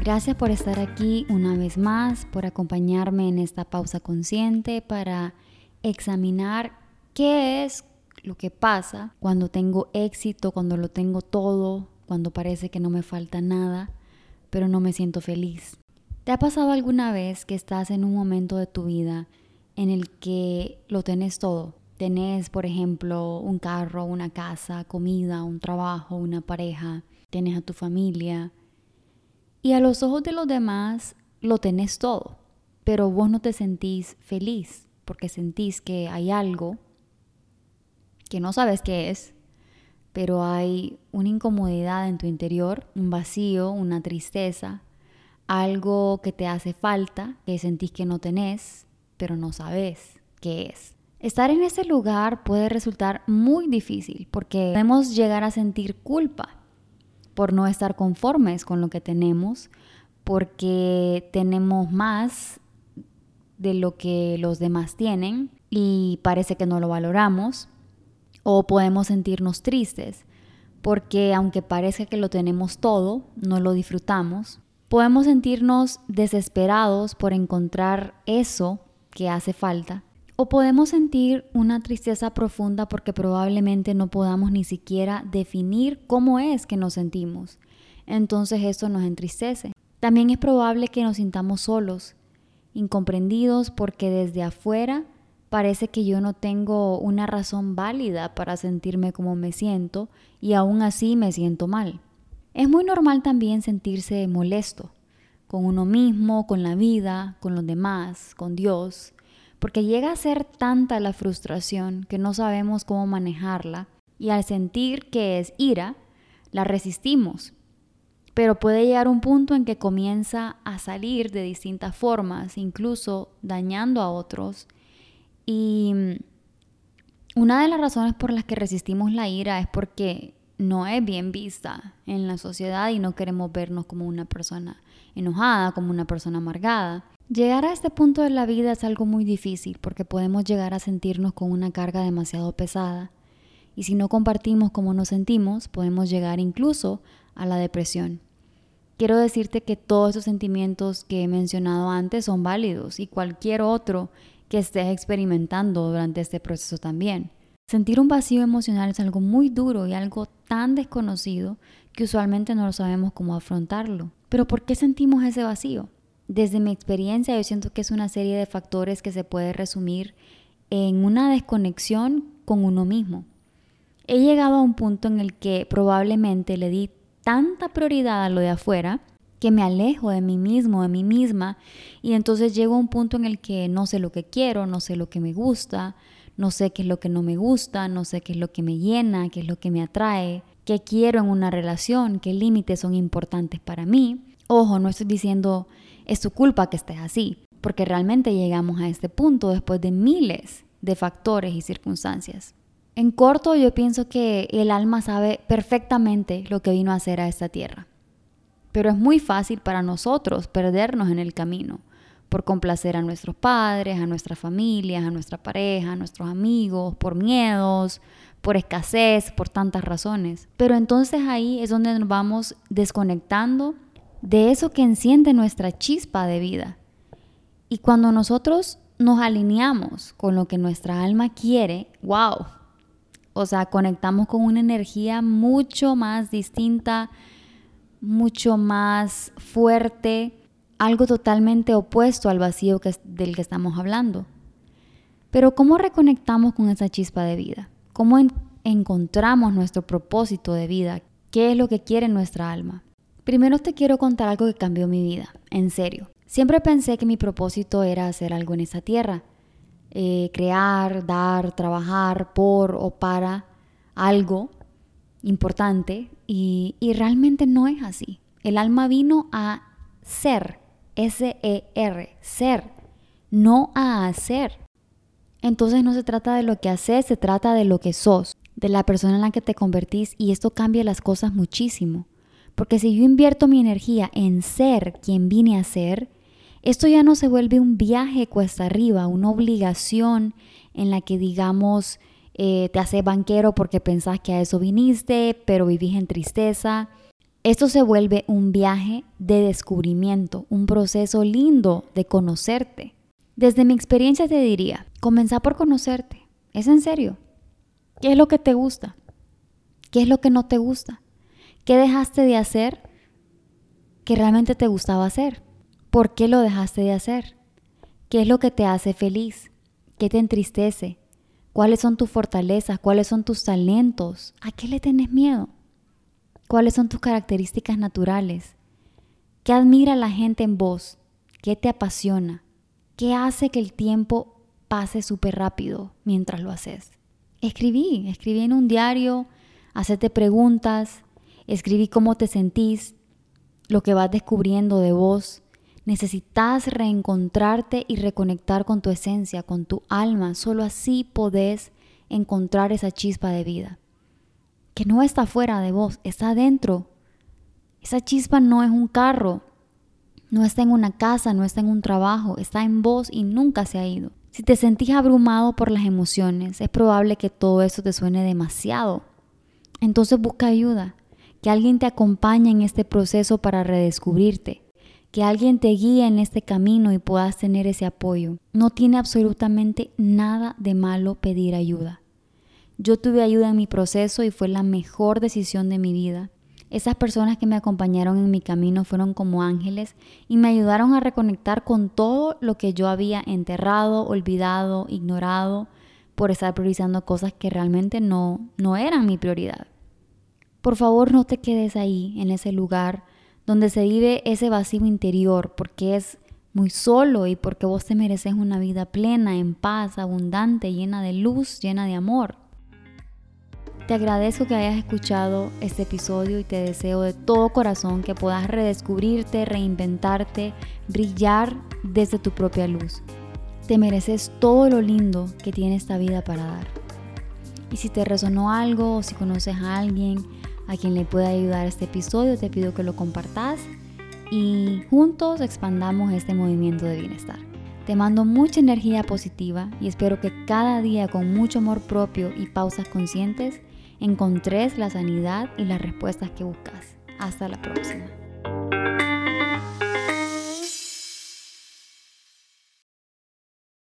Gracias por estar aquí una vez más, por acompañarme en esta pausa consciente para examinar qué es lo que pasa cuando tengo éxito, cuando lo tengo todo, cuando parece que no me falta nada, pero no me siento feliz. ¿Te ha pasado alguna vez que estás en un momento de tu vida en el que lo tenés todo? Tenés, por ejemplo, un carro, una casa, comida, un trabajo, una pareja, tienes a tu familia, y a los ojos de los demás lo tenés todo, pero vos no te sentís feliz porque sentís que hay algo que no sabes qué es, pero hay una incomodidad en tu interior, un vacío, una tristeza, algo que te hace falta, que sentís que no tenés, pero no sabes qué es. Estar en ese lugar puede resultar muy difícil porque podemos llegar a sentir culpa por no estar conformes con lo que tenemos, porque tenemos más de lo que los demás tienen y parece que no lo valoramos, o podemos sentirnos tristes porque aunque parezca que lo tenemos todo, no lo disfrutamos. Podemos sentirnos desesperados por encontrar eso que hace falta o podemos sentir una tristeza profunda porque probablemente no podamos ni siquiera definir cómo es que nos sentimos. Entonces esto nos entristece. También es probable que nos sintamos solos, incomprendidos porque desde afuera parece que yo no tengo una razón válida para sentirme como me siento y aún así me siento mal. Es muy normal también sentirse molesto con uno mismo, con la vida, con los demás, con Dios, porque llega a ser tanta la frustración que no sabemos cómo manejarla y al sentir que es ira, la resistimos. Pero puede llegar un punto en que comienza a salir de distintas formas, incluso dañando a otros. Y una de las razones por las que resistimos la ira es porque no es bien vista en la sociedad y no queremos vernos como una persona enojada, como una persona amargada. Llegar a este punto de la vida es algo muy difícil porque podemos llegar a sentirnos con una carga demasiado pesada y si no compartimos cómo nos sentimos podemos llegar incluso a la depresión. Quiero decirte que todos esos sentimientos que he mencionado antes son válidos y cualquier otro que estés experimentando durante este proceso también. Sentir un vacío emocional es algo muy duro y algo tan desconocido que usualmente no lo sabemos cómo afrontarlo. Pero ¿por qué sentimos ese vacío? Desde mi experiencia yo siento que es una serie de factores que se puede resumir en una desconexión con uno mismo. He llegado a un punto en el que probablemente le di tanta prioridad a lo de afuera que me alejo de mí mismo, de mí misma, y entonces llego a un punto en el que no sé lo que quiero, no sé lo que me gusta, no sé qué es lo que no me gusta, no sé qué es lo que me llena, qué es lo que me atrae, qué quiero en una relación, qué límites son importantes para mí. Ojo, no estoy diciendo es tu culpa que estés así, porque realmente llegamos a este punto después de miles de factores y circunstancias. En corto, yo pienso que el alma sabe perfectamente lo que vino a hacer a esta tierra, pero es muy fácil para nosotros perdernos en el camino por complacer a nuestros padres, a nuestras familias, a nuestra pareja, a nuestros amigos, por miedos, por escasez, por tantas razones. Pero entonces ahí es donde nos vamos desconectando de eso que enciende nuestra chispa de vida. Y cuando nosotros nos alineamos con lo que nuestra alma quiere, wow, o sea, conectamos con una energía mucho más distinta, mucho más fuerte, algo totalmente opuesto al vacío del que estamos hablando. Pero ¿cómo reconectamos con esa chispa de vida? ¿Cómo encontramos nuestro propósito de vida? ¿Qué es lo que quiere nuestra alma? Primero te quiero contar algo que cambió mi vida, en serio. Siempre pensé que mi propósito era hacer algo en esta tierra, eh, crear, dar, trabajar por o para algo importante y realmente no es así. El alma vino a ser, S-E-R, ser, no a hacer. Entonces no se trata de lo que haces, se trata de lo que sos, de la persona en la que te convertís y esto cambia las cosas muchísimo. Porque si yo invierto mi energía en ser quien vine a ser, esto ya no se vuelve un viaje cuesta arriba, una obligación en la que digamos eh, te haces banquero porque pensás que a eso viniste, pero vivís en tristeza. Esto se vuelve un viaje de descubrimiento, un proceso lindo de conocerte. Desde mi experiencia te diría, comenzá por conocerte. ¿Es en serio? ¿Qué es lo que te gusta? ¿Qué es lo que no te gusta? ¿Qué dejaste de hacer que realmente te gustaba hacer? ¿Por qué lo dejaste de hacer? ¿Qué es lo que te hace feliz? ¿Qué te entristece? ¿Cuáles son tus fortalezas? ¿Cuáles son tus talentos? ¿A qué le tenés miedo? ¿Cuáles son tus características naturales? ¿Qué admira la gente en vos? ¿Qué te apasiona? ¿Qué hace que el tiempo pase súper rápido mientras lo haces? Escribí, escribí en un diario, hacete preguntas, escribí cómo te sentís, lo que vas descubriendo de vos. Necesitas reencontrarte y reconectar con tu esencia, con tu alma. Solo así podés encontrar esa chispa de vida. Que no está fuera de vos, está dentro. Esa chispa no es un carro, no está en una casa, no está en un trabajo, está en vos y nunca se ha ido. Si te sentís abrumado por las emociones, es probable que todo eso te suene demasiado. Entonces busca ayuda, que alguien te acompañe en este proceso para redescubrirte, que alguien te guíe en este camino y puedas tener ese apoyo. No tiene absolutamente nada de malo pedir ayuda. Yo tuve ayuda en mi proceso y fue la mejor decisión de mi vida. Esas personas que me acompañaron en mi camino fueron como ángeles y me ayudaron a reconectar con todo lo que yo había enterrado, olvidado, ignorado por estar priorizando cosas que realmente no, no eran mi prioridad. Por favor, no te quedes ahí, en ese lugar donde se vive ese vacío interior, porque es muy solo y porque vos te mereces una vida plena, en paz, abundante, llena de luz, llena de amor. Te agradezco que hayas escuchado este episodio y te deseo de todo corazón que puedas redescubrirte, reinventarte, brillar desde tu propia luz. Te mereces todo lo lindo que tiene esta vida para dar. Y si te resonó algo o si conoces a alguien a quien le pueda ayudar este episodio, te pido que lo compartas y juntos expandamos este movimiento de bienestar. Te mando mucha energía positiva y espero que cada día con mucho amor propio y pausas conscientes encontres la sanidad y las respuestas que buscas. Hasta la próxima.